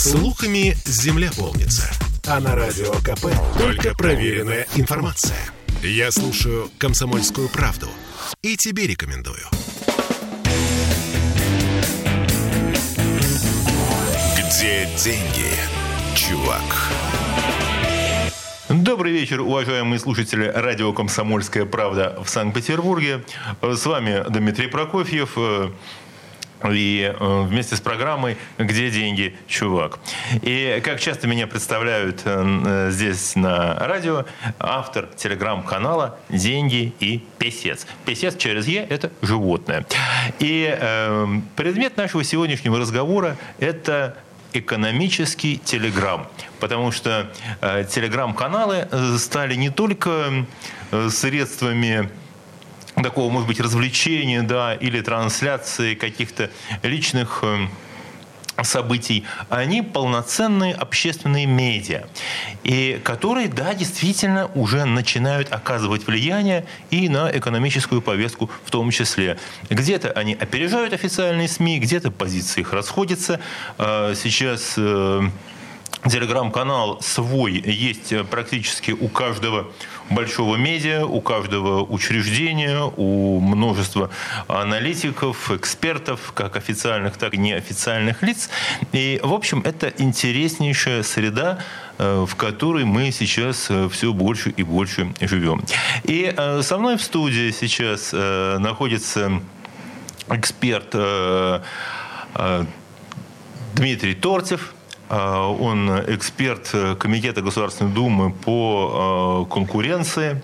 Слухами земля полнится. А на радио КП только проверенная информация. Я слушаю «Комсомольскую правду» и тебе рекомендую. Где деньги, чувак? Добрый вечер, уважаемые слушатели радио «Комсомольская правда» в Санкт-Петербурге. С вами Дмитрий Прокофьев. И э, вместе с программой «Где деньги, чувак?». И как часто меня представляют э, здесь на радио, автор телеграм-канала «Деньги и песец». Песец через «е» – это животное. И э, предмет нашего сегодняшнего разговора – это экономический телеграм. Потому что э, телеграм-каналы стали не только э, средствами такого, может быть, развлечения, да, или трансляции каких-то личных э, событий, они полноценные общественные медиа, и которые, да, действительно уже начинают оказывать влияние и на экономическую повестку в том числе. Где-то они опережают официальные СМИ, где-то позиции их расходятся. А, сейчас э, Телеграм-канал свой есть практически у каждого большого медиа, у каждого учреждения, у множества аналитиков, экспертов, как официальных, так и неофициальных лиц. И, в общем, это интереснейшая среда, э, в которой мы сейчас э, все больше и больше живем. И э, со мной в студии сейчас находится эксперт Дмитрий Торцев, а, он эксперт Комитета Государственной Думы по а, конкуренции.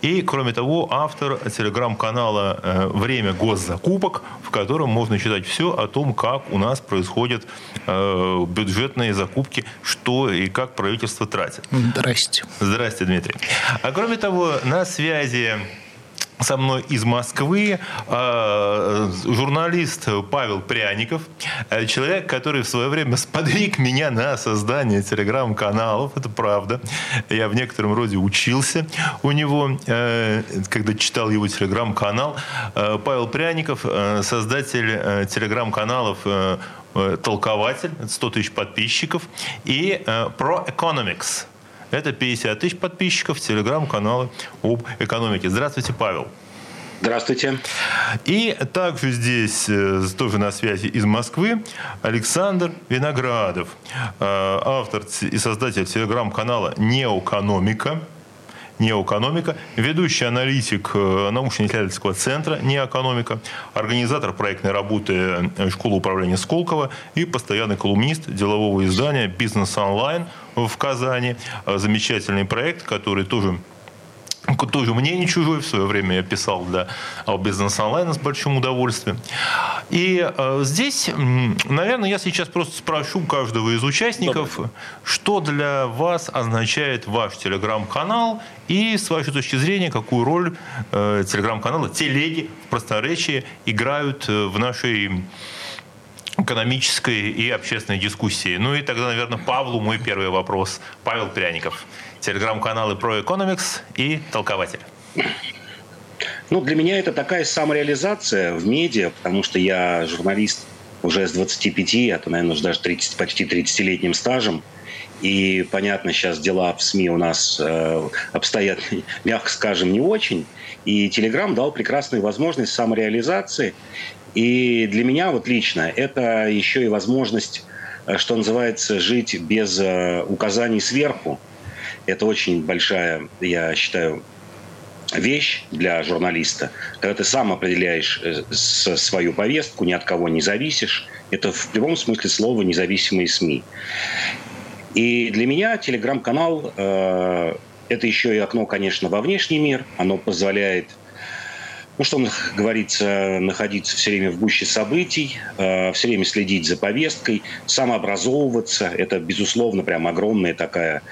И, кроме того, автор телеграм-канала э, «Время госзакупок», в котором можно читать все о том, как у нас происходят э, бюджетные закупки, что и как правительство тратит. Здрасте. Здрасте, Дмитрий. А кроме того, на связи со мной из Москвы э, журналист Павел Пряников, э, человек, который в свое время сподвиг меня на создание телеграм-каналов, это правда. Я в некотором роде учился у него, э, когда читал его телеграм-канал. Павел Пряников, создатель телеграм-каналов толкователь, 100 тысяч подписчиков, и Pro Economics, это 50 тысяч подписчиков телеграм-канала об экономике. Здравствуйте, Павел. Здравствуйте. И также здесь, э, тоже на связи из Москвы, Александр Виноградов, э, автор и создатель телеграм-канала «Неокономика», «Неоэкономика», ведущий аналитик э, научно-исследовательского центра «Неоэкономика», организатор проектной работы э, школы управления Сколково и постоянный колумнист делового издания «Бизнес онлайн» в Казани. Э, замечательный проект, который тоже тоже мне не чужой. В свое время я писал для бизнес онлайна с большим удовольствием. И э, здесь, наверное, я сейчас просто спрошу каждого из участников, Добрый. что для вас означает ваш телеграм-канал и, с вашей точки зрения, какую роль э, телеграм-каналы, телеги в просторечии играют э, в нашей экономической и общественной дискуссии. Ну и тогда, наверное, Павлу мой первый вопрос. Павел Пряников телеграм-каналы Pro Economics и Толкователь. Ну, для меня это такая самореализация в медиа, потому что я журналист уже с 25, а то, наверное, уже даже 30, почти 30-летним стажем. И, понятно, сейчас дела в СМИ у нас э, обстоят, мягко скажем, не очень. И Телеграм дал прекрасную возможность самореализации. И для меня вот лично это еще и возможность, э, что называется, жить без э, указаний сверху. Это очень большая, я считаю, вещь для журналиста, когда ты сам определяешь э, свою повестку, ни от кого не зависишь. Это в прямом смысле слова независимые СМИ. И для меня телеграм-канал э, это еще и окно, конечно, во внешний мир. Оно позволяет, ну что говорится, находиться все время в гуще событий, э, все время следить за повесткой, самообразовываться. Это, безусловно, прям огромная такая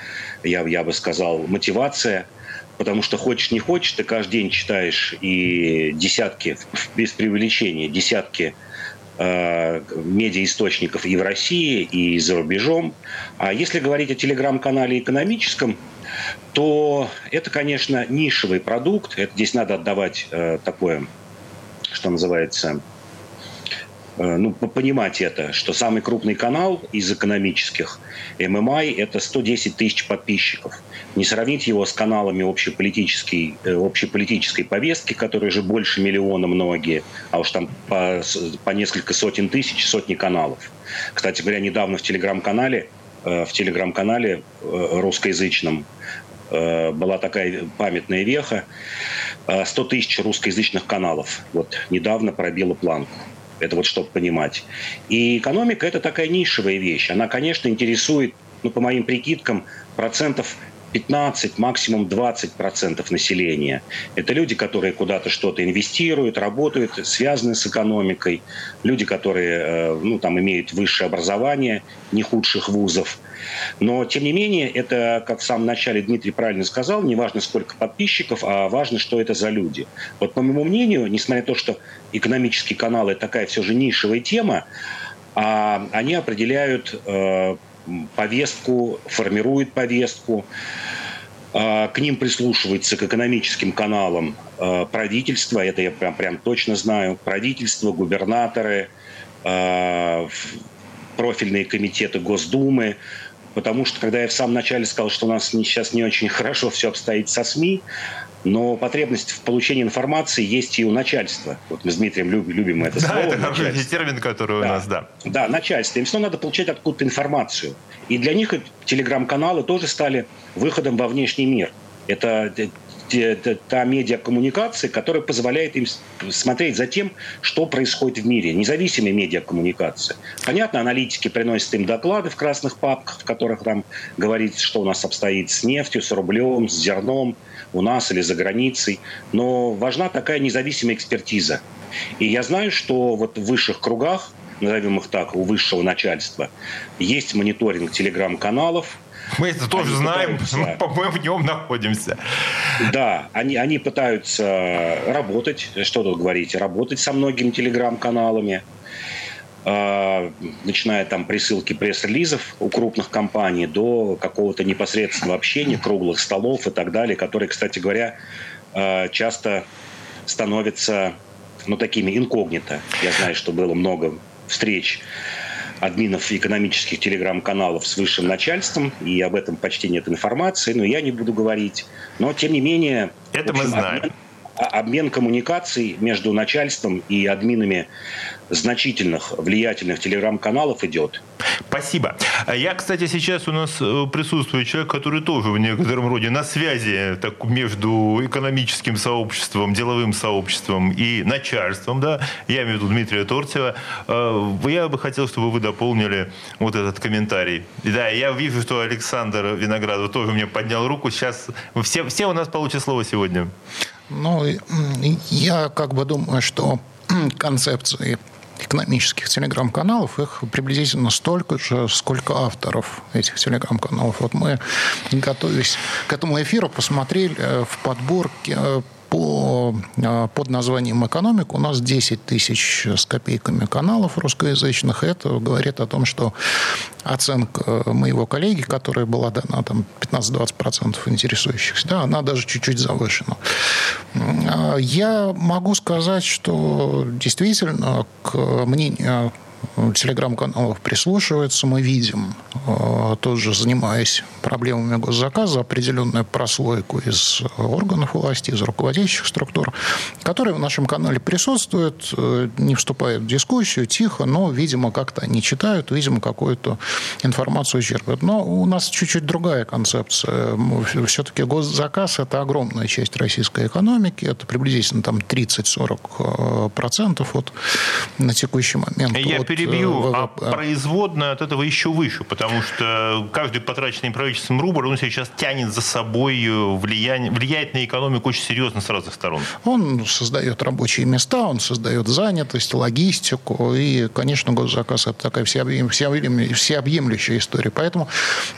я, я бы сказал, мотивация, потому что хочешь не хочешь, ты каждый день читаешь и десятки, без преувеличения, десятки медиаисточников и в России, и за рубежом. А если говорить о телеграм-канале экономическом, то это, конечно, нишевый продукт. Это здесь надо отдавать э, такое, что называется, Э, ну, понимать это, что самый крупный канал из экономических ММА – это 110 тысяч подписчиков. Не сравнить его с каналами общеполитической, э, общеполитической повестки, которые же больше миллиона многие, а уж там по, по несколько сотен тысяч, сотни каналов. Кстати говоря, недавно в телеграм-канале, э, в телеграм-канале русскоязычном была такая памятная веха. 100 тысяч русскоязычных каналов. Вот недавно пробила планку. Это вот чтобы понимать. И экономика – это такая нишевая вещь. Она, конечно, интересует, ну, по моим прикидкам, процентов 15, максимум 20 процентов населения. Это люди, которые куда-то что-то инвестируют, работают, связаны с экономикой. Люди, которые э, ну, там, имеют высшее образование, не худших вузов. Но, тем не менее, это, как в самом начале Дмитрий правильно сказал, не важно, сколько подписчиков, а важно, что это за люди. Вот, по моему мнению, несмотря на то, что экономические каналы – такая все же нишевая тема, а они определяют э, повестку, формируют повестку, э, к ним прислушивается, к экономическим каналам э, правительство, это я прям, прям точно знаю, правительство, губернаторы, э, профильные комитеты Госдумы, потому что когда я в самом начале сказал, что у нас сейчас не очень хорошо все обстоит со СМИ, но потребность в получении информации есть и у начальства. Вот мы с Дмитрием любим, любим это да, слово. это хороший термин, который да. у нас, да. Да, начальство. Им все равно надо получать откуда-то информацию. И для них телеграм-каналы тоже стали выходом во внешний мир. Это та медиакоммуникация, которая позволяет им смотреть за тем, что происходит в мире. Независимая медиакоммуникация. Понятно, аналитики приносят им доклады в красных папках, в которых там говорится, что у нас обстоит с нефтью, с рублем, с зерном у нас или за границей. Но важна такая независимая экспертиза. И я знаю, что вот в высших кругах, назовем их так, у высшего начальства, есть мониторинг телеграм-каналов, мы это тоже они знаем, пытаются... мы в нем находимся. Да, они, они пытаются работать, что тут говорить, работать со многими телеграм-каналами, начиная там присылки пресс-релизов у крупных компаний до какого-то непосредственного общения, круглых столов и так далее, которые, кстати говоря, э, часто становятся ну, такими инкогнито. Я знаю, что было много встреч админов экономических телеграм-каналов с высшим начальством, и об этом почти нет информации, но я не буду говорить. Но, тем не менее... Это общем, мы знаем. Обмен, а, обмен коммуникаций между начальством и админами значительных, влиятельных телеграм-каналов идет. Спасибо. Я, кстати, сейчас у нас э, присутствует человек, который тоже в некотором роде на связи так, между экономическим сообществом, деловым сообществом и начальством. Да? Я имею в виду Дмитрия Тортьева. Э, я бы хотел, чтобы вы дополнили вот этот комментарий. Да, я вижу, что Александр Виноградов тоже мне поднял руку. Сейчас все, все у нас получат слово сегодня. Ну, я как бы думаю, что концепции экономических телеграм-каналов, их приблизительно столько же, сколько авторов этих телеграм-каналов. Вот мы, готовясь к этому эфиру, посмотрели э, в подборке э, по, а, под названием «Экономика» у нас 10 тысяч с копейками каналов русскоязычных. Это говорит о том, что оценка моего коллеги, которая была дана там 15-20% интересующихся, да, она даже чуть-чуть завышена. А, я могу сказать, что действительно к мнению телеграм-каналов прислушивается, мы видим, э, тоже занимаясь проблемами госзаказа, определенную прослойку из органов власти, из руководящих структур, которые в нашем канале присутствуют, э, не вступают в дискуссию, тихо, но, видимо, как-то они читают, видимо, какую-то информацию черпают. Но у нас чуть-чуть другая концепция. Все-таки госзаказ – это огромная часть российской экономики, это приблизительно там 30-40% э, вот на текущий момент. Я вот перебью, а производная от этого еще выше, потому что каждый потраченный правительством рубль, он сейчас тянет за собой э, влияние, влияет на экономику очень серьезно с разных сторон. Он создает рабочие места, он создает занятость, логистику, и, конечно, госзаказ – это такая всеобъемлющая история. Поэтому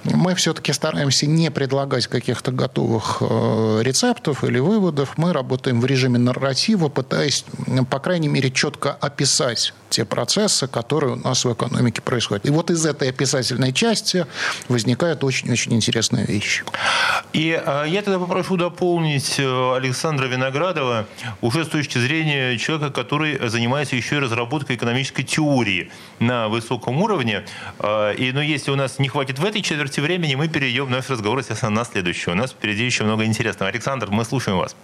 мы все-таки стараемся не предлагать каких-то готовых э, рецептов или выводов. Мы работаем в режиме нарратива, пытаясь, по крайней мере, четко описать те процессы, которые которые у нас в экономике происходят. И вот из этой описательной части возникают очень-очень интересные вещи. И а, я тогда попрошу дополнить э, Александра Виноградова уже с точки зрения человека, который занимается еще и разработкой экономической теории на высоком уровне. А, и, ну, если у нас не хватит в этой четверти времени, мы перейдем наш разговор, естественно, на следующий. У нас впереди еще много интересного. Александр, мы слушаем вас.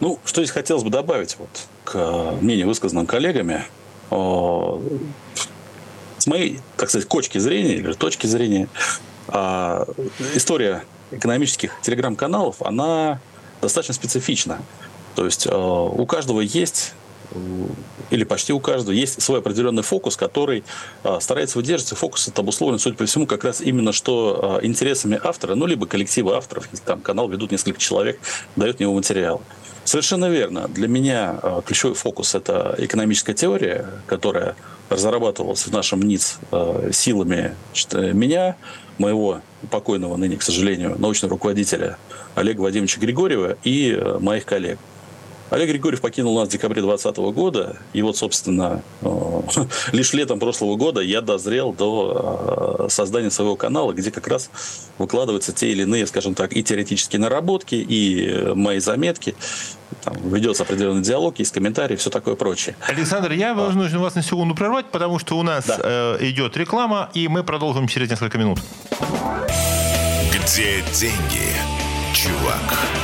Ну, что здесь хотелось бы добавить вот, к мнению, высказанным коллегами. С моей, так сказать, точки зрения или точки зрения, а, история экономических телеграм-каналов, она достаточно специфична. То есть у каждого есть или почти у каждого есть свой определенный фокус, который а, старается выдерживать. Фокус это обусловлен, судя по всему, как раз именно что а, интересами автора, ну, либо коллектива авторов, если там канал ведут несколько человек, дают него материал. Совершенно верно. Для меня а, ключевой фокус – это экономическая теория, которая разрабатывалась в нашем НИЦ силами меня, моего покойного ныне, к сожалению, научного руководителя Олега Вадимовича Григорьева и моих коллег. Олег Григорьев покинул нас в декабре 2020 года. И вот, собственно, э, лишь летом прошлого года я дозрел до э, создания своего канала, где как раз выкладываются те или иные, скажем так, и теоретические наработки, и мои заметки. Там ведется определенный диалог, есть комментарии, все такое прочее. Александр, я а. вынужден вас на секунду прервать, потому что у нас да. э, идет реклама, и мы продолжим через несколько минут. Где деньги, чувак?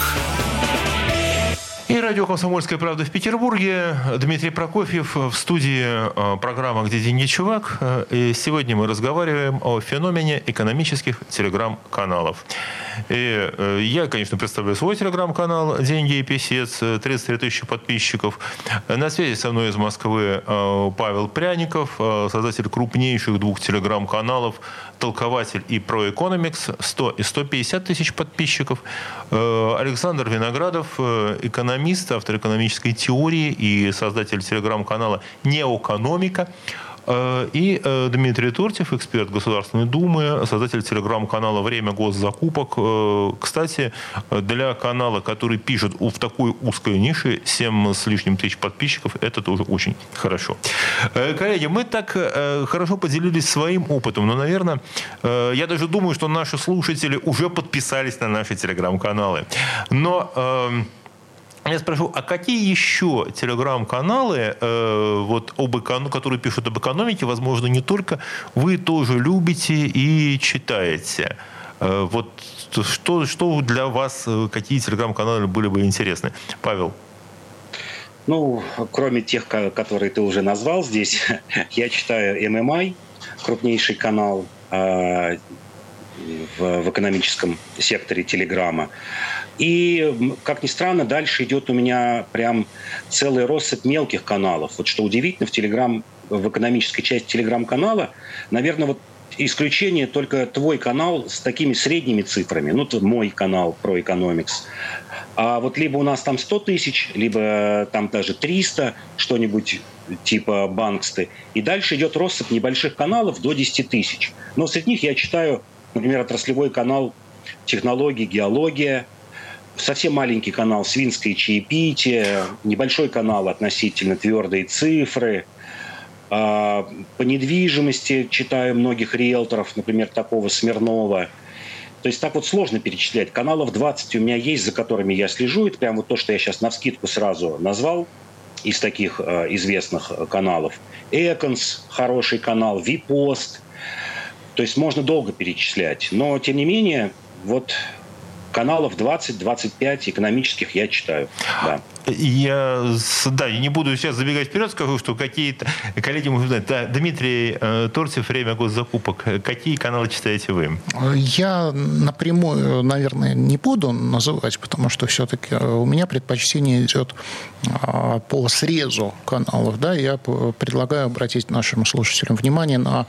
И радио «Комсомольская правда» в Петербурге. Дмитрий Прокофьев в студии э, программы «Где деньги, чувак?». Э, и сегодня мы разговариваем о феномене экономических телеграм-каналов. И э, я, конечно, представляю свой телеграм-канал «Деньги и писец», 33 тысячи подписчиков. На связи со мной из Москвы Павел Пряников, создатель крупнейших двух телеграм-каналов толкователь и про Economics 100 и 150 тысяч подписчиков. Э, Александр Виноградов, э, экономист, автор экономической теории и создатель телеграм-канала «Неокономика». Э, и э, Дмитрий Тортьев, эксперт Государственной Думы, создатель телеграм-канала «Время госзакупок». Э, кстати, для канала, который пишет в такой узкой нише, 7 с лишним тысяч подписчиков, это тоже очень хорошо. Коллеги, мы так хорошо поделились своим опытом, но, наверное, я даже думаю, что наши слушатели уже подписались на наши телеграм-каналы. Но эм, я спрошу, а какие еще телеграм-каналы, э, вот об эконом... которые пишут об экономике, возможно, не только вы тоже любите и читаете? Э, вот что, что для вас, э, какие телеграм-каналы были бы интересны? Павел. Ну, кроме тех, которые ты уже назвал здесь, я читаю MMI, крупнейший канал э, в, в экономическом секторе Телеграма. И, как ни странно, дальше идет у меня прям целый россыпь мелких каналов. Вот что удивительно, в Телеграм, в экономической части Телеграм-канала, наверное, вот исключение только твой канал с такими средними цифрами. Ну, мой канал про экономикс. А вот либо у нас там 100 тысяч, либо там даже 300, что-нибудь типа Банксты. И дальше идет россыпь небольших каналов до 10 тысяч. Но среди них я читаю, например, отраслевой канал технологии, геология, совсем маленький канал «Свинское чаепитие», небольшой канал относительно твердые цифры. А, по недвижимости читаю многих риэлторов, например, такого Смирнова. То есть так вот сложно перечислять. Каналов 20 у меня есть, за которыми я слежу. Это прямо вот то, что я сейчас на вскидку сразу назвал из таких э, известных каналов. Эконс – хороший канал, Випост. То есть можно долго перечислять. Но, тем не менее, вот каналов 20-25 экономических я читаю. Да. Я, да, не буду сейчас забегать вперед, скажу, что какие-то коллеги могут знать. Да, Дмитрий э, Торцев, время госзакупок. Какие каналы читаете вы? Я напрямую, наверное, не буду называть, потому что все-таки у меня предпочтение идет а, по срезу каналов. Да, я предлагаю обратить нашим слушателям внимание на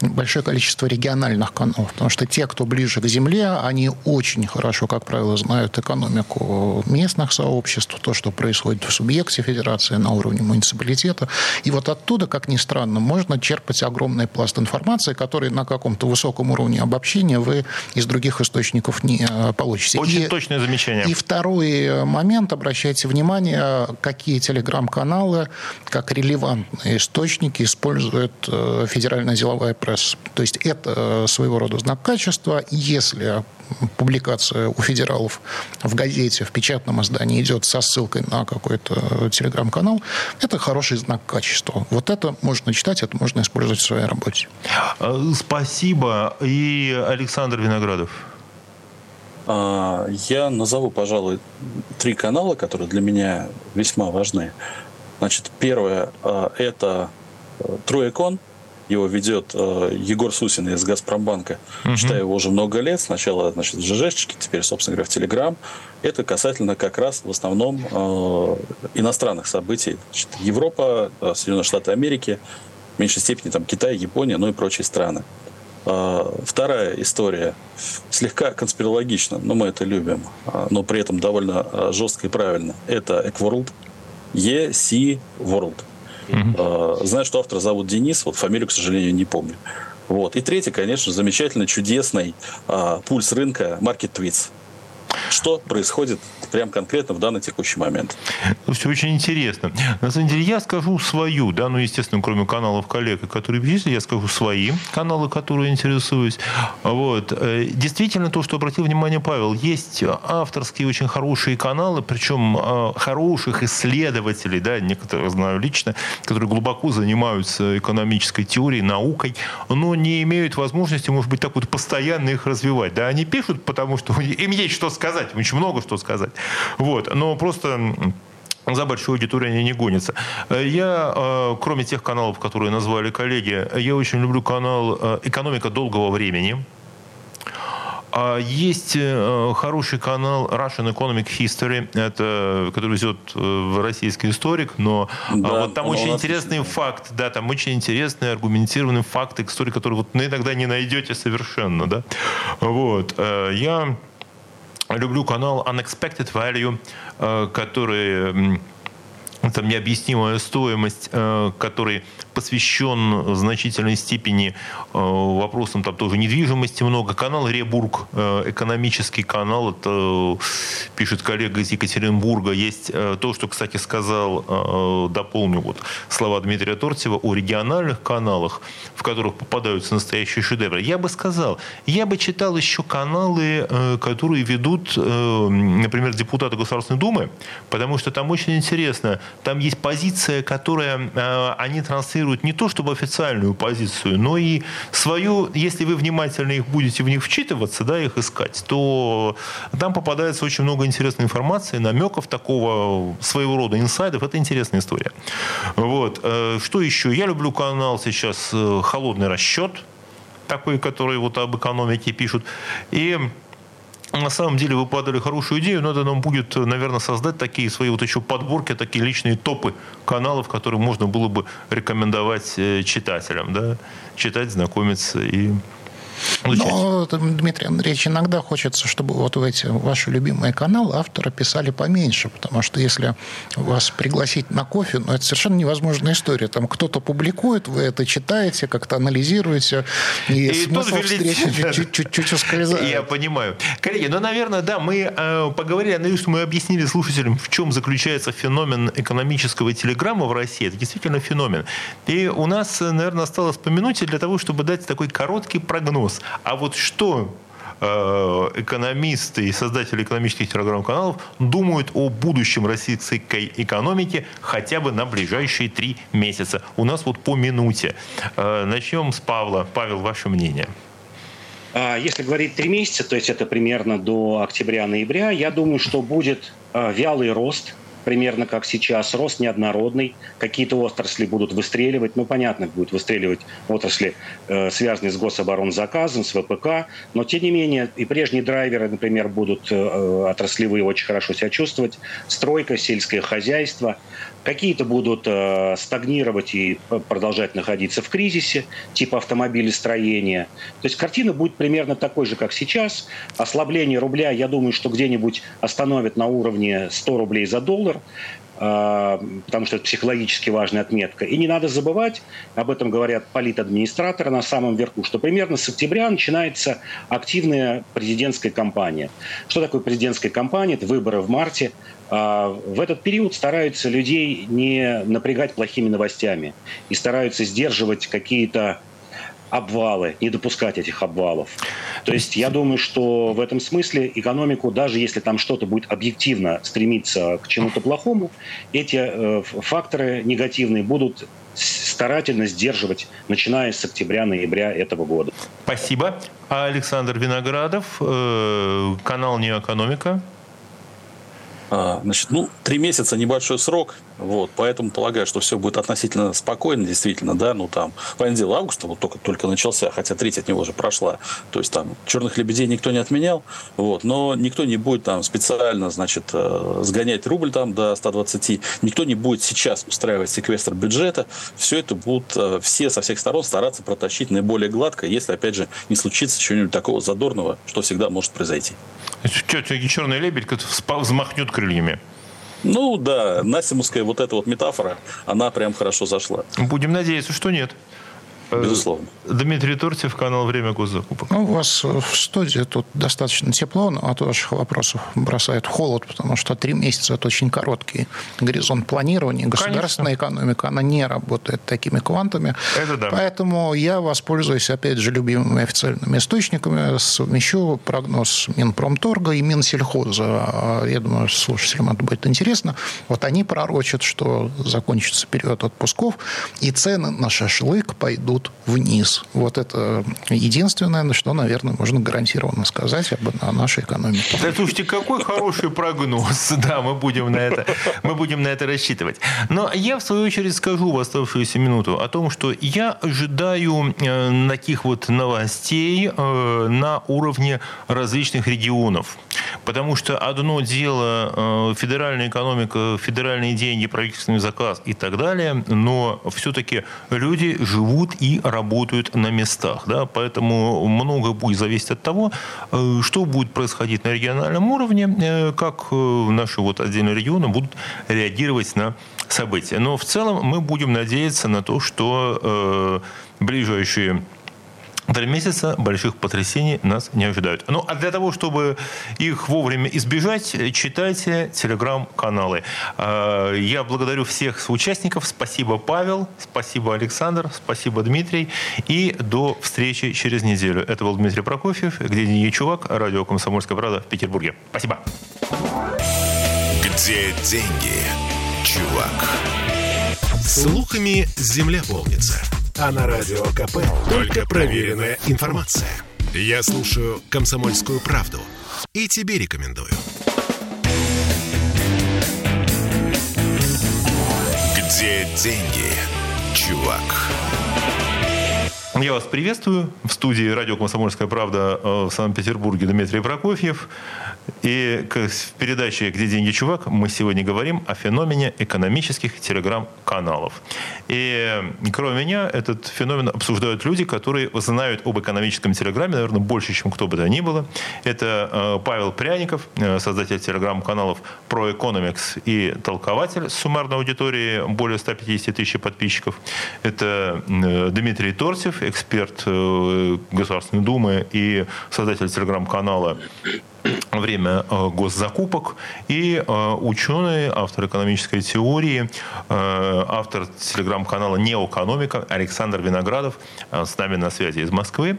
большое количество региональных каналов, потому что те, кто ближе к земле, они очень хорошо, как правило, знают экономику местных сообществ, то, что происходит в субъекте федерации на уровне муниципалитета. И вот оттуда, как ни странно, можно черпать огромный пласт информации, который на каком-то высоком уровне обобщения вы из других источников не э, получите. Очень и, точное замечание. И второй момент, обращайте внимание, какие телеграм-каналы, как релевантные источники использует э, федеральная деловая пресса. То есть это своего рода знак качества. Если публикация у федералов в газете, в печатном издании идет со ссылкой на какой-то телеграм-канал, это хороший знак качества. Вот это можно читать, это можно использовать в своей работе. А, спасибо. И Александр Виноградов. А, я назову, пожалуй, три канала, которые для меня весьма важны. Значит, первое а, – это Труэкон – его ведет э, Егор Сусин из «Газпромбанка». Угу. Читаю его уже много лет. Сначала значит, в ЖЖшечке, теперь, собственно говоря, в Телеграм. Это касательно как раз в основном э, иностранных событий. Значит, Европа, э, Соединенные Штаты Америки, в меньшей степени там Китай, Япония, ну и прочие страны. Э, вторая история слегка конспирологична, но мы это любим, э, но при этом довольно жестко и правильно. Это Equworld, EC World – Угу. Знаю, что автора зовут Денис, вот фамилию, к сожалению, не помню. Вот. И третий, конечно, замечательно чудесный а, пульс рынка Market Tweets что происходит прям конкретно в данный текущий момент. Все очень интересно. На самом деле я скажу свою, да, ну, естественно, кроме каналов коллег, которые перечислили, я скажу свои каналы, которые интересуюсь. Вот. Э, действительно, то, что обратил внимание Павел, есть авторские очень хорошие каналы, причем э, хороших исследователей, да, некоторых знаю лично, которые глубоко занимаются экономической теорией, наукой, но не имеют возможности, может быть, так вот постоянно их развивать. Да, они пишут, потому что им есть что сказать, сказать, очень много что сказать. Вот. Но просто за большую аудиторию они не гонятся. Я, э, кроме тех каналов, которые назвали коллеги, я очень люблю канал э, «Экономика долгого времени». А есть э, хороший канал Russian Economic History, это, который везет российский историк, но а, да, вот там очень интересный отлично. факт, да, там очень интересные аргументированные факты истории, которые вот иногда не найдете совершенно, да. Вот. Я люблю канал Unexpected Value, э, который там необъяснимая стоимость, э, который посвящен в значительной степени э, вопросам там тоже недвижимости много. Канал Ребург, э, экономический канал, это пишет коллега из Екатеринбурга. Есть то, что, кстати, сказал, дополню вот слова Дмитрия Тортьева о региональных каналах, в которых попадаются настоящие шедевры. Я бы сказал, я бы читал еще каналы, которые ведут, например, депутаты Государственной Думы, потому что там очень интересно, там есть позиция, которая они транслируют транслируют не то чтобы официальную позицию, но и свою, если вы внимательно их будете в них вчитываться, да, их искать, то там попадается очень много интересной информации, намеков такого своего рода инсайдов. Это интересная история. Вот. Э, что еще? Я люблю канал сейчас э, «Холодный расчет», такой, который вот об экономике пишут. И на самом деле вы подали хорошую идею, это нам будет, наверное, создать такие свои вот еще подборки, такие личные топы каналов, которые можно было бы рекомендовать э, читателям, да, читать, знакомиться и но, Дмитрий Андреевич, иногда хочется, чтобы вот в эти ваши любимые каналы авторы писали поменьше, потому что если вас пригласить на кофе, ну, это совершенно невозможная история. Там кто-то публикует, вы это читаете, как-то анализируете, и, и смысл встречи чуть-чуть ускользает. Я понимаю. Коллеги, ну, наверное, да, мы э, поговорили, надеюсь, что мы объяснили слушателям, в чем заключается феномен экономического телеграмма в России. Это действительно феномен. И у нас, наверное, осталось по минуте для того, чтобы дать такой короткий прогноз вопрос. А вот что э, экономисты и создатели экономических телеграм-каналов думают о будущем российской экономики хотя бы на ближайшие три месяца. У нас вот по минуте. Э, начнем с Павла. Павел, ваше мнение. А, если говорить три месяца, то есть это примерно до октября-ноября, я думаю, что будет э, вялый рост примерно как сейчас, рост неоднородный, какие-то отрасли будут выстреливать, ну, понятно, будут выстреливать отрасли, э, связанные с гособоронзаказом, с ВПК, но, тем не менее, и прежние драйверы, например, будут э, отраслевые очень хорошо себя чувствовать, стройка, сельское хозяйство, какие-то будут э, стагнировать и продолжать находиться в кризисе, типа автомобилестроения. То есть картина будет примерно такой же, как сейчас. Ослабление рубля, я думаю, что где-нибудь остановит на уровне 100 рублей за доллар. А, потому что это психологически важная отметка. И не надо забывать, об этом говорят политадминистраторы на самом верху, что примерно с октября начинается активная президентская кампания. Что такое президентская кампания? Это выборы в марте. А, в этот период стараются людей не напрягать плохими новостями и стараются сдерживать какие-то обвалы, не допускать этих обвалов. То есть я думаю, что в этом смысле экономику, даже если там что-то будет объективно стремиться к чему-то плохому, эти э, факторы негативные будут старательно сдерживать, начиная с октября-ноября этого года. Спасибо. Александр Виноградов, э, канал «Неэкономика». А, значит, ну, три месяца небольшой срок, вот, поэтому полагаю, что все будет относительно спокойно, действительно, да, ну, там, понедельник августа вот только, только начался, хотя треть от него уже прошла, то есть там черных лебедей никто не отменял, вот, но никто не будет там специально, значит, э, сгонять рубль там до 120, никто не будет сейчас устраивать секвестр бюджета, все это будут э, все со всех сторон стараться протащить наиболее гладко, если, опять же, не случится чего-нибудь такого задорного, что всегда может произойти. Черный лебедь взмахнет крыльями. Ну да, Насимовская вот эта вот метафора, она прям хорошо зашла. Будем надеяться, что нет. Э, Безусловно. Дмитрий Турцев, канал «Время госзакупок». Ну, у вас в студии тут достаточно тепло, но от ваших вопросов бросает холод, потому что три месяца – это очень короткий горизонт планирования. Государственная Конечно. экономика, она не работает такими квантами. Это да. Поэтому я воспользуюсь, опять же, любимыми официальными источниками, совмещу прогноз Минпромторга и Минсельхоза. А, я думаю, слушателям это будет интересно. Вот они пророчат, что закончится период отпусков, и цены на шашлык пойдут идут вниз. Вот это единственное, что, наверное, можно гарантированно сказать об нашей экономике. Да, слушайте, какой хороший прогноз. Да, мы будем на это, мы будем на это рассчитывать. Но я, в свою очередь, скажу в оставшуюся минуту о том, что я ожидаю э, таких вот новостей э, на уровне различных регионов. Потому что одно дело э, федеральная экономика, федеральные деньги, правительственный заказ и так далее, но все-таки люди живут и работают на местах. Да? Поэтому многое будет зависеть от того, э, что будет происходить на региональном уровне, э, как наши вот отдельные регионы будут реагировать на события. Но в целом мы будем надеяться на то, что ближайшие Три месяца больших потрясений нас не ожидают. Ну, а для того, чтобы их вовремя избежать, читайте телеграм-каналы. А, я благодарю всех участников. Спасибо, Павел. Спасибо, Александр. Спасибо, Дмитрий. И до встречи через неделю. Это был Дмитрий Прокофьев, где не чувак, радио «Комсомольская правда» в Петербурге. Спасибо. Где деньги, чувак? Слухами земля полнится. А на Радио КП только проверенная информация. Я слушаю «Комсомольскую правду» и тебе рекомендую. Где деньги, чувак? Я вас приветствую. В студии радио «Комсомольская правда» э, в Санкт-Петербурге Дмитрий Прокофьев. И в передаче «Где деньги, чувак» мы сегодня говорим о феномене экономических телеграм-каналов. И кроме меня этот феномен обсуждают люди, которые знают об экономическом телеграме, наверное, больше, чем кто бы то ни было. Это э, Павел Пряников, э, создатель телеграм-каналов про Economics и толкователь с суммарной аудиторией более 150 тысяч подписчиков. Это э, Дмитрий Торцев, эксперт Государственной Думы и создатель телеграм-канала время э, госзакупок и э, ученый, автор экономической теории, э, автор телеграм-канала «Неоэкономика» Александр Виноградов с нами на связи из Москвы.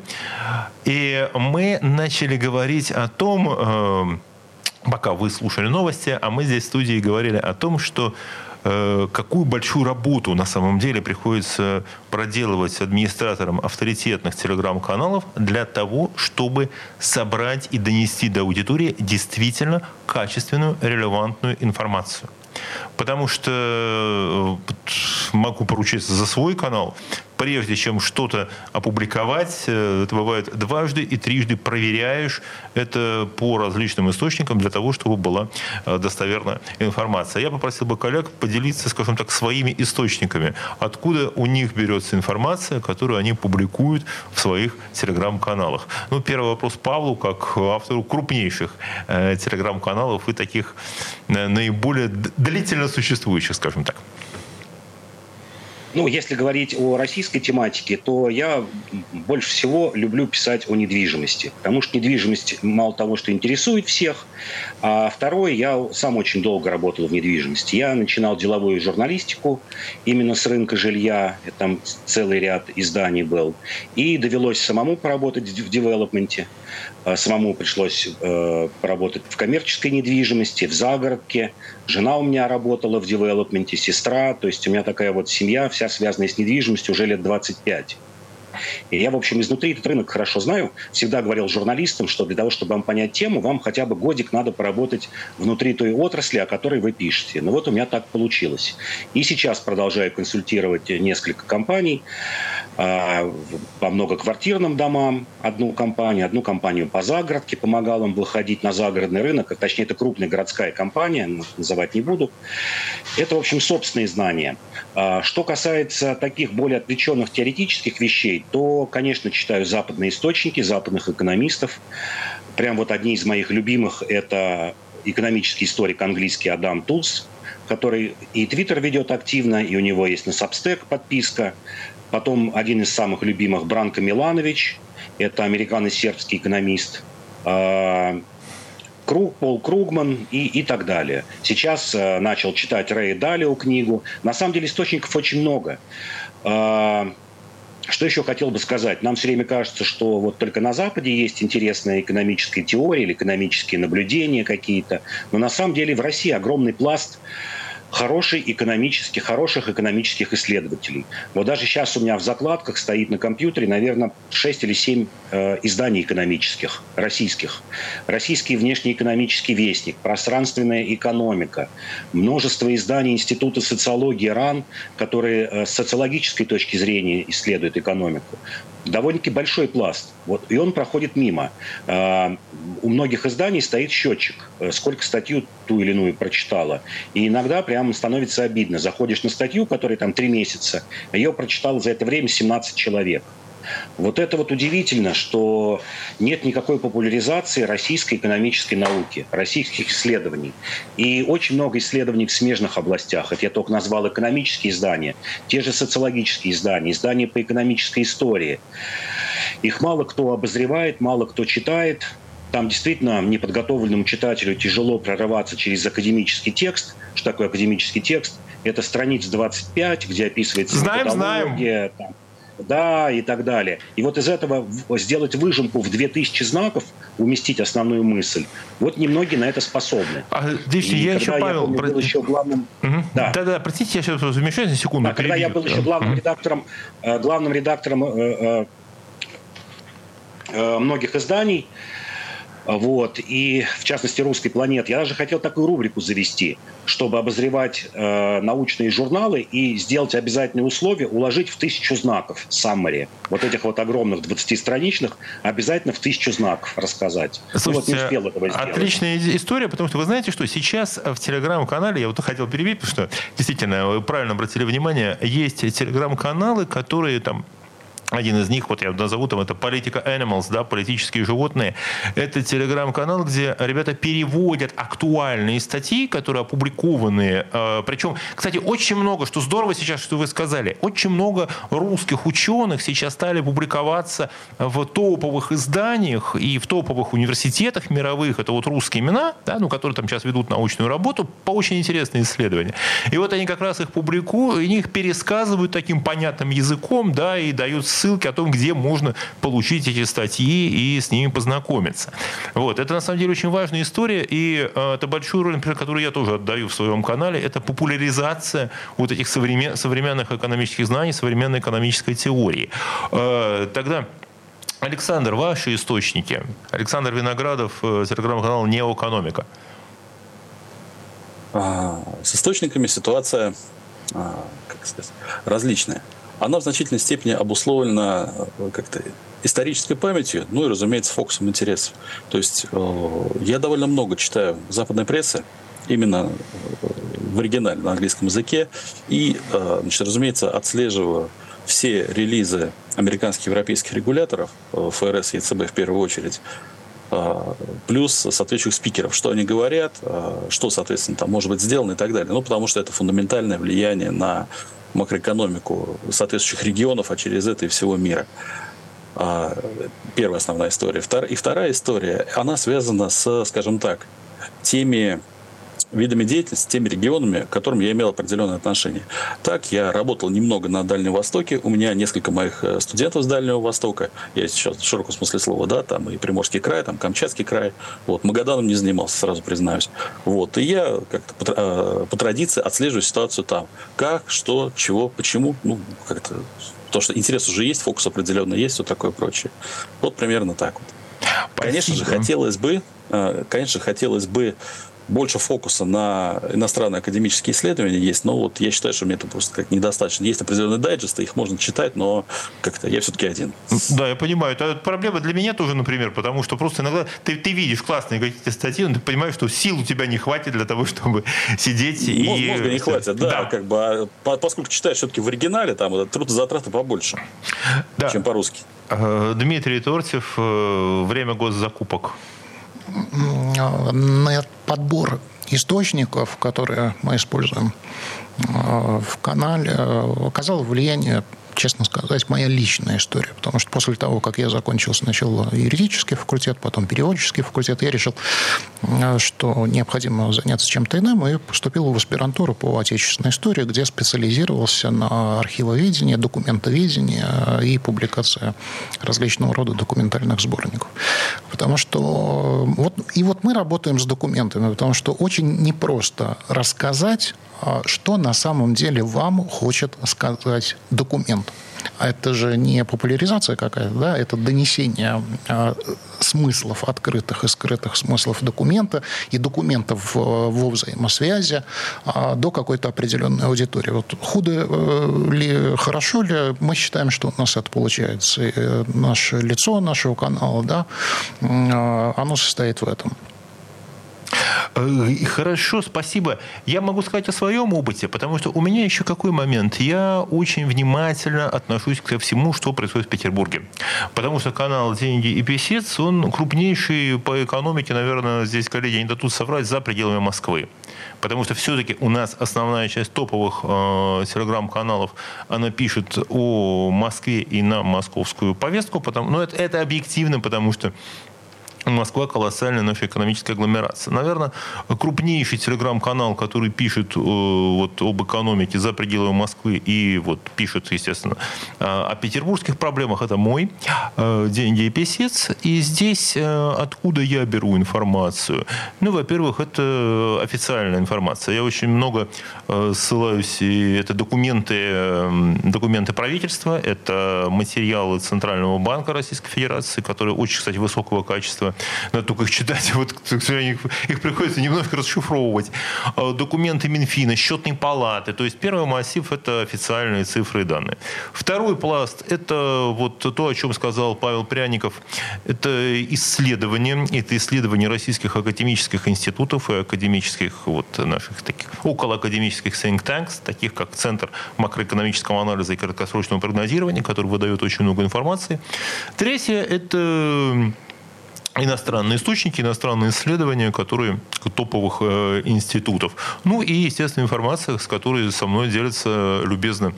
И мы начали говорить о том, пока вы слушали новости, а мы здесь в студии говорили о том, что какую большую работу на самом деле приходится проделывать администраторам авторитетных телеграм-каналов для того, чтобы собрать и донести до аудитории действительно качественную, релевантную информацию. Потому что э, могу поручиться за свой канал. прежде чем что-то опубликовать, э, это бывает дважды и трижды проверяешь это по различным источникам для того, чтобы была э, достоверная информация. Я попросил бы коллег поделиться, скажем так, своими источниками, откуда у них берется информация, которую они публикуют в своих телеграм-каналах. Ну, первый вопрос Павлу, как автору крупнейших телеграм-каналов и таких наиболее длительно существующих, скажем так. Ну, если говорить о российской тематике, то я больше всего люблю писать о недвижимости. Потому что недвижимость мало того, что интересует всех, а второе, я сам очень долго работал в недвижимости. Я начинал деловую журналистику именно с рынка жилья, там целый ряд изданий был. И довелось самому поработать в девелопменте. А самому пришлось э, поработать в коммерческой недвижимости, в загородке. Жена у меня работала в девелопменте, сестра. То есть у меня такая вот семья, вся связанная с недвижимостью уже лет 25. И я, в общем, изнутри этот рынок хорошо знаю. Всегда говорил журналистам, что для того, чтобы вам понять тему, вам хотя бы годик надо поработать внутри той отрасли, о которой вы пишете. Ну вот у меня так получилось. И сейчас продолжаю консультировать несколько компаний а, по многоквартирным домам одну компанию, одну компанию по загородке, помогал им выходить на загородный рынок, точнее, это крупная городская компания, называть не буду. Это, в общем, собственные знания. А, что касается таких более отвлеченных теоретических вещей, то, конечно, читаю западные источники, западных экономистов. Прям вот одни из моих любимых – это экономический историк английский Адам Тулс, который и Твиттер ведет активно, и у него есть на Substack подписка. Потом один из самых любимых Бранко Миланович, это американо-сербский экономист. А, Круг, Пол Кругман и, и так далее. Сейчас э, начал читать Рэя Далио книгу. На самом деле источников очень много. Э, что еще хотел бы сказать? Нам все время кажется, что вот только на Западе есть интересная экономическая теория или экономические наблюдения какие-то. Но на самом деле в России огромный пласт хороший экономически, хороших экономических исследователей. Вот даже сейчас у меня в закладках стоит на компьютере, наверное, 6 или 7 э, изданий экономических, российских. Российский внешнеэкономический вестник, пространственная экономика, множество изданий Института социологии РАН, которые э, с социологической точки зрения исследуют экономику довольно-таки большой пласт. Вот, и он проходит мимо. Э, у многих изданий стоит счетчик, э, сколько статью ту или иную прочитала. И иногда прямо становится обидно. Заходишь на статью, которая там три месяца, ее прочитало за это время 17 человек. Вот это вот удивительно, что нет никакой популяризации российской экономической науки, российских исследований. И очень много исследований в смежных областях. Это я только назвал экономические издания, те же социологические издания, издания по экономической истории. Их мало кто обозревает, мало кто читает. Там действительно неподготовленному читателю тяжело прорываться через академический текст. Что такое академический текст? Это страниц 25, где описывается знаем, знаем. Там, да, и так далее. И вот из этого сделать выжимку в 2000 знаков, уместить основную мысль, вот немногие на это способны. А, видите, я еще, Павел... Я помню, был еще главным... Угу. Да. да, да, простите, я сейчас вмешаюсь на секунду. Да, когда я был еще главным угу. редактором, э, главным редактором э, э, многих изданий, вот. И, в частности, «Русской планеты». Я даже хотел такую рубрику завести, чтобы обозревать э, научные журналы и сделать обязательные условия, уложить в тысячу знаков summary. Вот этих вот огромных 20-страничных обязательно в тысячу знаков рассказать. Слушайте, ну, вот не успел этого сделать. Отличная история, потому что вы знаете, что сейчас в телеграм-канале, я вот хотел перебить, потому что действительно, вы правильно обратили внимание, есть телеграм-каналы, которые там один из них, вот я назову там, это «Политика Animals», да, политические животные. Это телеграм-канал, где ребята переводят актуальные статьи, которые опубликованы. Э, Причем, кстати, очень много, что здорово сейчас, что вы сказали, очень много русских ученых сейчас стали публиковаться в топовых изданиях и в топовых университетах мировых. Это вот русские имена, да, ну, которые там сейчас ведут научную работу по очень интересным исследованиям. И вот они как раз их публикуют, и их пересказывают таким понятным языком, да, и дают ссылки о том, где можно получить эти статьи и с ними познакомиться. Вот. Это на самом деле очень важная история, и э, это большую роль, например, которую я тоже отдаю в своем канале, это популяризация вот этих современ, современных экономических знаний, современной экономической теории. Э, тогда Александр, ваши источники. Александр Виноградов, э, телеграм-канал «Неоэкономика». А, с источниками ситуация а, как сказать, различная. Она в значительной степени обусловлена э, как-то исторической памятью, ну и, разумеется, фокусом интересов. То есть э, я довольно много читаю западной прессы, именно э, в оригинале на английском языке, и, значит, разумеется, отслеживаю все релизы американских европейских регуляторов, ФРС и ЕЦБ в первую очередь, плюс соответствующих спикеров, что они говорят, что, соответственно, там может быть сделано и так далее. Ну, потому что это фундаментальное влияние на макроэкономику соответствующих регионов, а через это и всего мира. А, первая основная история. И вторая история, она связана с, скажем так, теми видами деятельности, теми регионами, к которым я имел определенное отношение. Так, я работал немного на Дальнем Востоке. У меня несколько моих э, студентов с Дальнего Востока. Я сейчас в широком смысле слова, да, там и Приморский край, там Камчатский край. Вот, Магаданом не занимался, сразу признаюсь. Вот, и я как-то по, э, по традиции отслеживаю ситуацию там. Как, что, чего, почему. Ну, как-то то, что интерес уже есть, фокус определенно есть, все такое прочее. Вот примерно так вот. Спасибо. Конечно же, хотелось бы, э, конечно, хотелось бы больше фокуса на иностранные академические исследования есть, но вот я считаю, что мне это просто как недостаточно. Есть определенные дайджесты, их можно читать, но как-то я все-таки один. Да, я понимаю. Это проблема для меня тоже, например, потому что просто иногда ты, ты видишь классные какие-то статьи, но ты понимаешь, что сил у тебя не хватит для того, чтобы сидеть Мозг, и... Мозга не хватит, да, да. как бы, а поскольку читаешь все-таки в оригинале, там трудозатраты побольше, да. чем по-русски. Э, Дмитрий Тортьев, э, время госзакупок подбор источников, которые мы используем э, в канале, оказал влияние честно сказать, моя личная история. Потому что после того, как я закончил сначала юридический факультет, потом переводческий факультет, я решил, э, что необходимо заняться чем-то иным, и поступил в аспирантуру по отечественной истории, где специализировался на архивоведении, документоведении э, и публикации различного рода документальных сборников. Потому что вот, и вот мы работаем с документами, потому что очень непросто рассказать а что на самом деле вам хочет сказать документ. А это же не популяризация какая-то, да, это донесение а, смыслов, открытых и скрытых смыслов документа и документов во взаимосвязи а, до какой-то определенной аудитории. Вот худо э, ли, хорошо ли, мы считаем, что у нас это получается. И э, наше лицо нашего канала, да, оно состоит в этом. Э, хорошо, спасибо. Я могу сказать о своем опыте, потому что у меня еще какой момент. Я очень внимательно отношусь ко всему, что происходит в Петербурге. Потому что канал «Деньги и писец», он крупнейший по экономике, наверное, здесь коллеги не дадут соврать, за пределами Москвы. Потому что все-таки у нас основная часть топовых э, телеграм-каналов, она пишет о Москве и на московскую повестку. Потому, но это, это объективно, потому что Москва колоссальная наша экономическая агломерация. Наверное, крупнейший телеграм-канал, который пишет э, вот, об экономике за пределами Москвы и вот, пишет, естественно, э, о петербургских проблемах, это мой э, «Деньги и писец». И здесь откуда я беру информацию? Ну, во-первых, это официальная информация. Я очень много ссылаюсь, и это документы, документы правительства, это материалы Центрального банка Российской Федерации, которые очень, кстати, высокого качества надо только их читать. Вот, к сожалению, их, их приходится немножко расшифровывать. А, документы Минфина, счетной палаты. То есть первый массив – это официальные цифры и данные. Второй пласт – это вот то, о чем сказал Павел Пряников. Это исследование. Это исследование российских академических институтов и академических вот наших таких околоакадемических think tanks, таких как Центр макроэкономического анализа и краткосрочного прогнозирования, который выдает очень много информации. Третье – это иностранные источники, иностранные исследования, которые топовых э, институтов. Ну и, естественно, информация, с которой со мной делятся любезно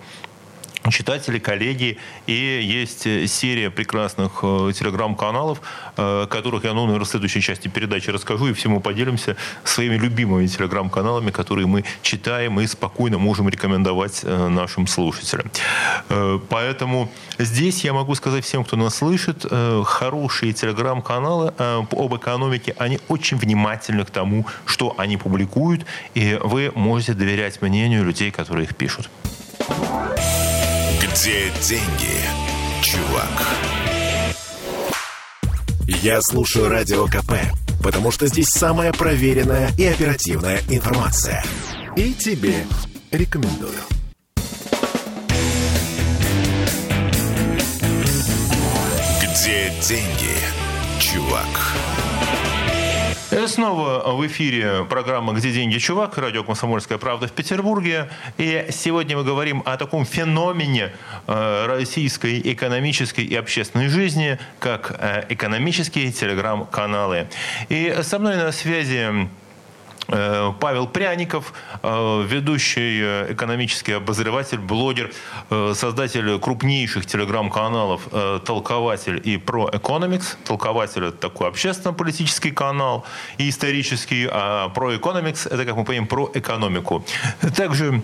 читатели, коллеги. И есть серия прекрасных э, телеграм-каналов, э, которых я, ну, наверное, в следующей части передачи расскажу и всему поделимся своими любимыми телеграм-каналами, которые мы читаем и спокойно можем рекомендовать э, нашим слушателям. Поэтому здесь я могу сказать всем, кто нас слышит, хорошие телеграм-каналы об экономике, они очень внимательны к тому, что они публикуют, и вы можете доверять мнению людей, которые их пишут. Где деньги, чувак? Я слушаю Радио КП, потому что здесь самая проверенная и оперативная информация. И тебе рекомендую. Где деньги, чувак? Снова в эфире программа «Где деньги, чувак?» Радио «Комсомольская правда» в Петербурге. И сегодня мы говорим о таком феномене э, российской экономической и общественной жизни, как э, экономические телеграм-каналы. И со мной на связи Павел Пряников, э, ведущий э, экономический обозреватель, блогер, создатель крупнейших телеграм-каналов «Толкователь» и «Про Economics». «Толкователь» — это такой общественно-политический канал и исторический, а «Про Economics» — это, как мы понимаем, про экономику. Также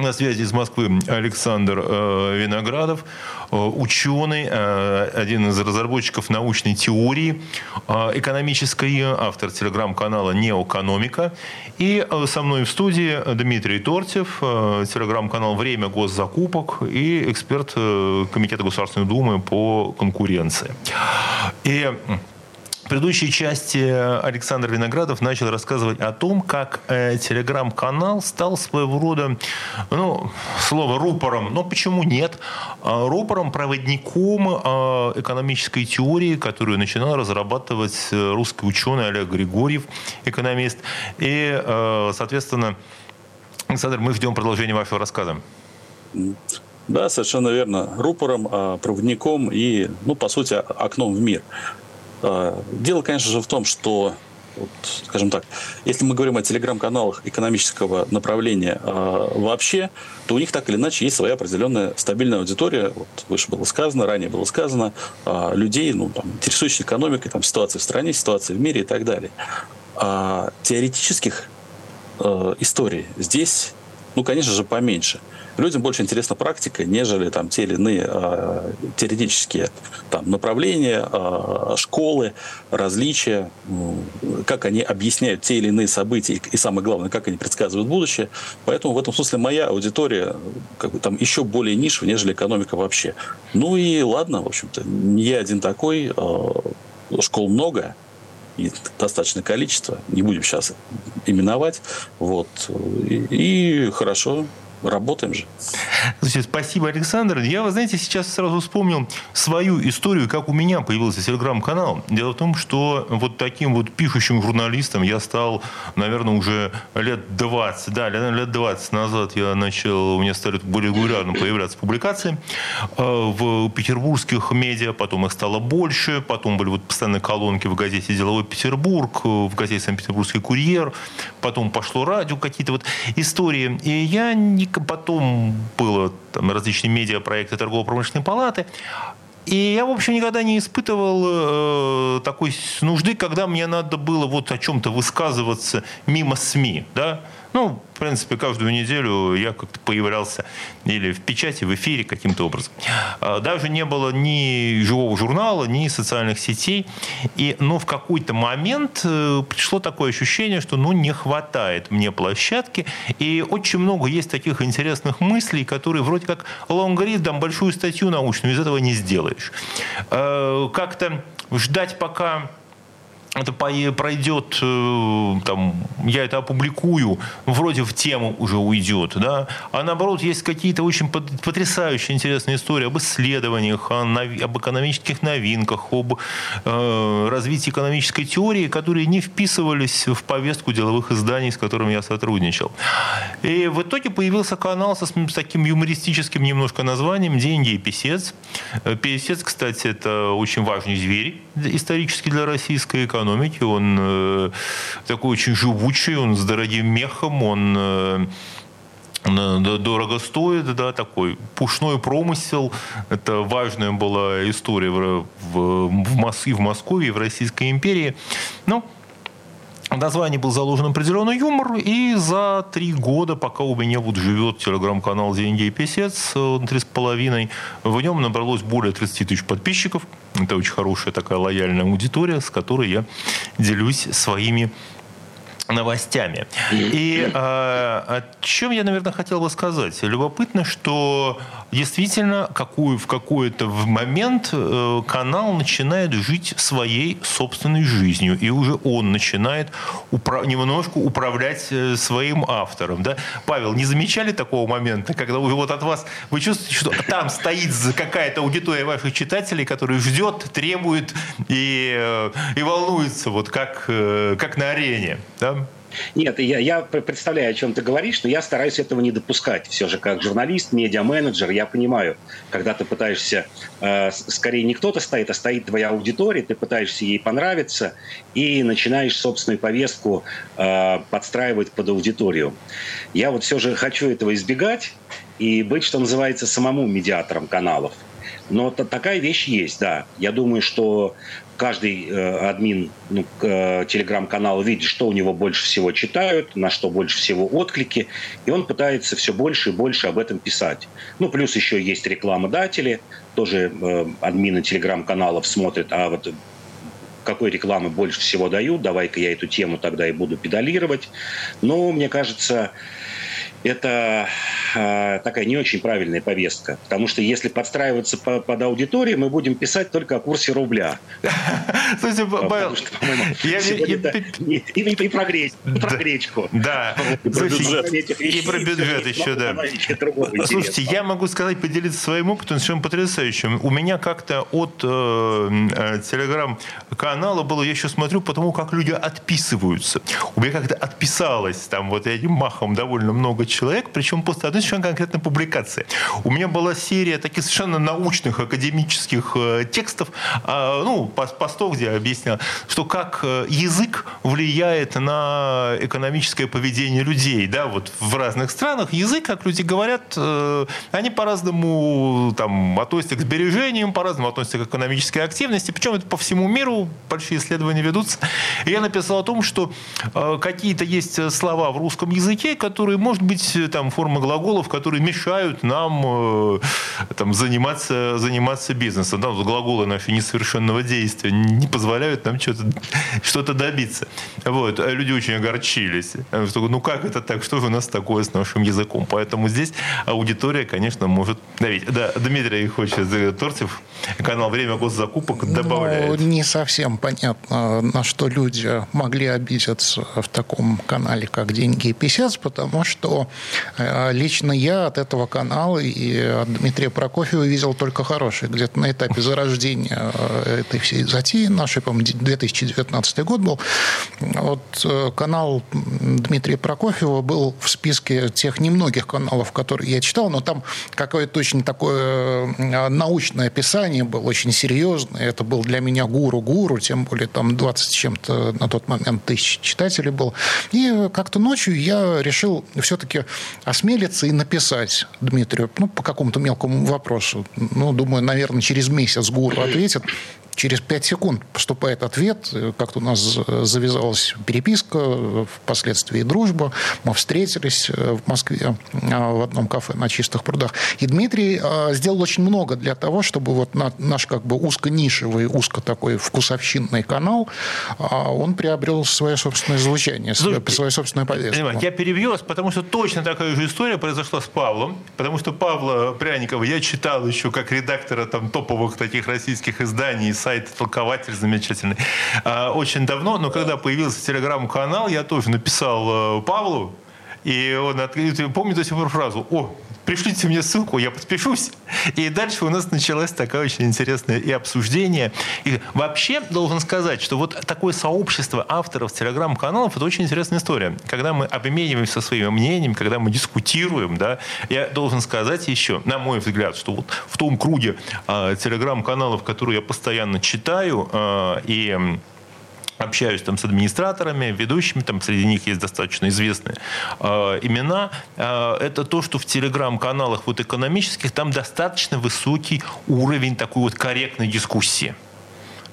на связи из Москвы Александр э, Виноградов, э, ученый, э, один из разработчиков научной теории экономической, автор телеграм-канала «Неокономика». И со мной в студии Дмитрий Тортьев, телеграм-канал «Время госзакупок» и эксперт Комитета Государственной Думы по конкуренции. И в предыдущей части Александр Виноградов начал рассказывать о том, как э, телеграм-канал стал своего рода, ну, слово рупором, но почему нет, э, рупором, проводником э, экономической теории, которую начинал разрабатывать э, русский ученый Олег Григорьев, экономист. И, э, соответственно, Александр, мы ждем продолжения вашего рассказа. Да, совершенно верно. Рупором, а, проводником и, ну, по сути, окном в мир. А, дело, конечно же, в том, что вот, скажем так, если мы говорим о телеграм-каналах экономического направления э, вообще, то у них так или иначе есть своя определенная стабильная аудитория. Вот выше было сказано, ранее было сказано, э, людей, ну, там, интересующихся экономикой, там, ситуацией в стране, ситуацией в мире и так далее. А теоретических э, историй здесь, ну, конечно же, поменьше людям больше интересна практика, нежели там те или иные э, теоретические там, направления, э, школы, различия, э, как они объясняют те или иные события и, самое главное, как они предсказывают будущее. Поэтому в этом смысле моя аудитория как бы, там еще более нишевая, нежели экономика вообще. Ну и ладно, в общем-то, не я один такой, э, школ много, достаточное количество, не будем сейчас именовать, вот, и, и хорошо, Работаем же. Слушайте, спасибо, Александр. Я, вы знаете, сейчас сразу вспомнил свою историю, как у меня появился телеграм-канал. Дело в том, что вот таким вот пишущим журналистом я стал, наверное, уже лет 20. Да, лет 20 назад я начал, у меня стали более регулярно появляться публикации э, в петербургских медиа, потом их стало больше, потом были вот постоянные колонки в газете «Деловой Петербург», в газете «Санкт-Петербургский курьер», потом пошло радио, какие-то вот истории. И я не потом было там, различные медиапроекты торгово-промышленной палаты. И я, в общем, никогда не испытывал э, такой нужды, когда мне надо было вот о чем-то высказываться мимо СМИ. Да? Ну, в принципе, каждую неделю я как-то появлялся или в печати, в эфире каким-то образом. А, даже не было ни живого журнала, ни социальных сетей. И, ну, в какой-то момент э, пришло такое ощущение, что, ну, не хватает мне площадки. И очень много есть таких интересных мыслей, которые вроде как лонгрид, там, большую статью научную, из этого не сделаешь. А, как-то ждать, пока это пройдет, э, там, я это опубликую, вроде в тему уже уйдет, да, а наоборот есть какие-то очень потрясающие интересные истории об исследованиях, об экономических новинках, об э, развитии экономической теории, которые не вписывались в повестку деловых изданий, с которыми я сотрудничал. И в итоге появился канал со, с таким юмористическим немножко названием «Деньги и писец». Э, писец, кстати, это очень важный зверь исторически для российской экономики. Он э, такой очень живучий, он с дорогим мехом, он э, дорого стоит, да, такой пушной промысел. Это важная была история в, в, в Москве, в Москве, в Российской империи. Ну, в названии был заложен определенный юмор, и за три года, пока у меня вот живет телеграм-канал «Деньги и писец», три с половиной, в нем набралось более 30 тысяч подписчиков. Это очень хорошая такая лояльная аудитория, с которой я делюсь своими новостями. И э, о чем я, наверное, хотел бы сказать. Любопытно, что действительно какую, в какой-то момент э, канал начинает жить своей собственной жизнью. И уже он начинает упра- немножко управлять э, своим автором. Да? Павел, не замечали такого момента, когда вот от вас вы чувствуете, что там стоит какая-то аудитория ваших читателей, которая ждет, требует и, э, и волнуется, вот как, э, как на арене? Да? Нет, я, я представляю, о чем ты говоришь, но я стараюсь этого не допускать. Все же как журналист, медиа-менеджер, я понимаю, когда ты пытаешься, э, скорее не кто-то стоит, а стоит твоя аудитория, ты пытаешься ей понравиться и начинаешь собственную повестку э, подстраивать под аудиторию. Я вот все же хочу этого избегать и быть, что называется, самому медиатором каналов. Но такая вещь есть, да. Я думаю, что каждый э, админ ну, э, телеграм-канала видит, что у него больше всего читают, на что больше всего отклики, и он пытается все больше и больше об этом писать. Ну, плюс еще есть рекламодатели, тоже э, админы телеграм-каналов смотрят, а вот какой рекламы больше всего дают, давай-ка я эту тему тогда и буду педалировать. Но, мне кажется, это э, такая не очень правильная повестка. Потому что если подстраиваться по, под аудиторию, мы будем писать только о курсе рубля. Слушайте, Павел, и про гречку. Да. И про бюджет еще, да. Слушайте, я могу сказать, поделиться своим опытом совершенно потрясающим. У меня как-то от э, э, телеграм-канала было, я еще смотрю по тому, как люди отписываются. У меня как-то отписалось там вот этим махом довольно много человек, причем после одной совершенно конкретной публикации. У меня была серия таких совершенно научных, академических э, текстов, э, ну, постов, где я объяснял, что как э, язык влияет на экономическое поведение людей, да, вот в разных странах язык, как люди говорят, э, они по-разному там относятся к сбережениям, по-разному относятся к экономической активности, причем это по всему миру большие исследования ведутся. И я написал о том, что какие-то есть слова в русском языке, которые, может быть, есть э, там формы глаголов, которые мешают нам э, там, заниматься, заниматься бизнесом. Да, вот глаголы наши несовершенного действия не позволяют нам что-то что добиться. Вот. А люди очень огорчились. Ну как это так? Что же у нас такое с нашим языком? Поэтому здесь аудитория, конечно, может давить. Да, Дмитрий хочет Торцев, канал «Время госзакупок» ну, добавляет. Ну, не совсем понятно, на что люди могли обидеться в таком канале, как «Деньги и писец», потому что Э, лично я от этого канала и от Дмитрия Прокофьева видел только хорошее. Где-то на этапе зарождения э, этой всей затеи нашей, по-моему, 2019 год был. Вот э, канал Дмитрия Прокофьева был в списке тех немногих каналов, которые я читал, но там какое-то очень такое научное описание было, очень серьезное. Это был для меня гуру-гуру, тем более там 20 чем-то на тот момент тысяч читателей был. И как-то ночью я решил все-таки осмелиться и написать Дмитрию, ну, по какому-то мелкому вопросу. Ну, думаю, наверное, через месяц ГУР ответит. Через пять секунд поступает ответ. Как-то у нас завязалась переписка, впоследствии дружба. Мы встретились в Москве а, в одном кафе на Чистых прудах. И Дмитрий а, сделал очень много для того, чтобы вот наш как бы узко-нишевый, узко такой вкусовщинный канал, а, он приобрел свое собственное звучание, Слушайте, свою собственную повестку. Я перебью вас, потому что точно такая же история произошла с Павлом, потому что Павла Пряникова я читал еще как редактора там топовых таких российских изданий сайт «Толкователь» замечательный. А, очень давно, но когда появился телеграм-канал, я тоже написал э, Павлу, и он помню до сих пор фразу «О, пришлите мне ссылку, я подпишусь. И дальше у нас началась такая очень интересная и обсуждение. И вообще должен сказать, что вот такое сообщество авторов телеграм-каналов – это очень интересная история. Когда мы обмениваемся своим мнением, когда мы дискутируем, да, я должен сказать еще, на мой взгляд, что вот в том круге э, телеграм-каналов, которые я постоянно читаю, э, и общаюсь там с администраторами, ведущими, там среди них есть достаточно известные э, имена, э, это то, что в телеграм-каналах вот экономических там достаточно высокий уровень такой вот корректной дискуссии.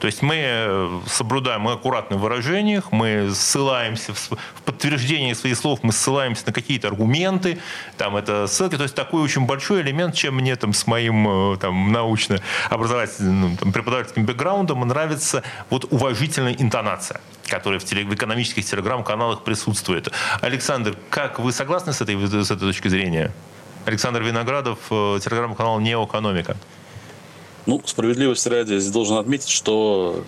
То есть мы э, соблюдаем, мы аккуратны в выражениях, мы ссылаемся в, в подтверждение своих слов, мы ссылаемся на какие-то аргументы, там это ссылки, то есть такой очень большой элемент, чем мне там с моим там научно-образовательным ну, там, преподавательским бэкграундом нравится вот уважительная интонация которая в, теле, в экономических телеграм-каналах присутствует. Александр, как вы согласны с этой, с этой точки зрения? Александр Виноградов, э, телеграм-канал «Неоэкономика». Ну, справедливости ради, здесь должен отметить, что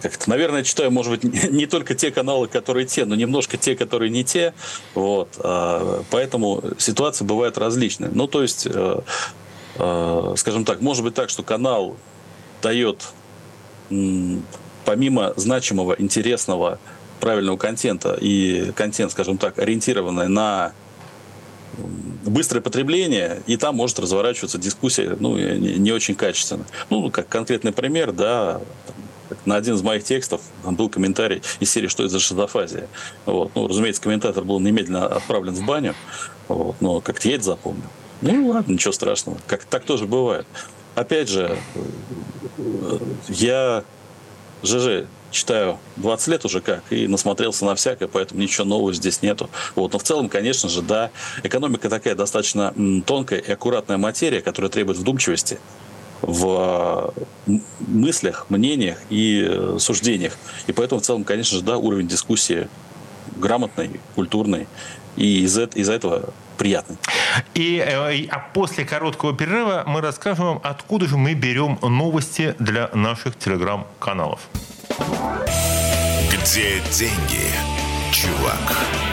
как-то, наверное, читаю, может быть, не только те каналы, которые те, но немножко те, которые не те. Вот. А, поэтому ситуации бывают различные. Ну, то есть, э, э, скажем так, может быть так, что канал дает помимо значимого, интересного, правильного контента и контент, скажем так, ориентированный на быстрое потребление, и там может разворачиваться дискуссия ну, не, очень качественно. Ну, как конкретный пример, да, на один из моих текстов там был комментарий из серии «Что это за шизофазия?». Вот. Ну, разумеется, комментатор был немедленно отправлен в баню, вот, но как-то я это запомнил. Ну, ладно, ничего страшного. Как, так тоже бывает. Опять же, я ЖЖ читаю 20 лет уже как, и насмотрелся на всякое, поэтому ничего нового здесь нету. Вот. Но в целом, конечно же, да, экономика такая достаточно тонкая и аккуратная материя, которая требует вдумчивости в мыслях, мнениях и э, суждениях. И поэтому в целом, конечно же, да, уровень дискуссии грамотный, культурный, и из-за из этого приятный. И, э, а после короткого перерыва мы расскажем вам, откуда же мы берем новости для наших телеграм-каналов. Где деньги, чувак?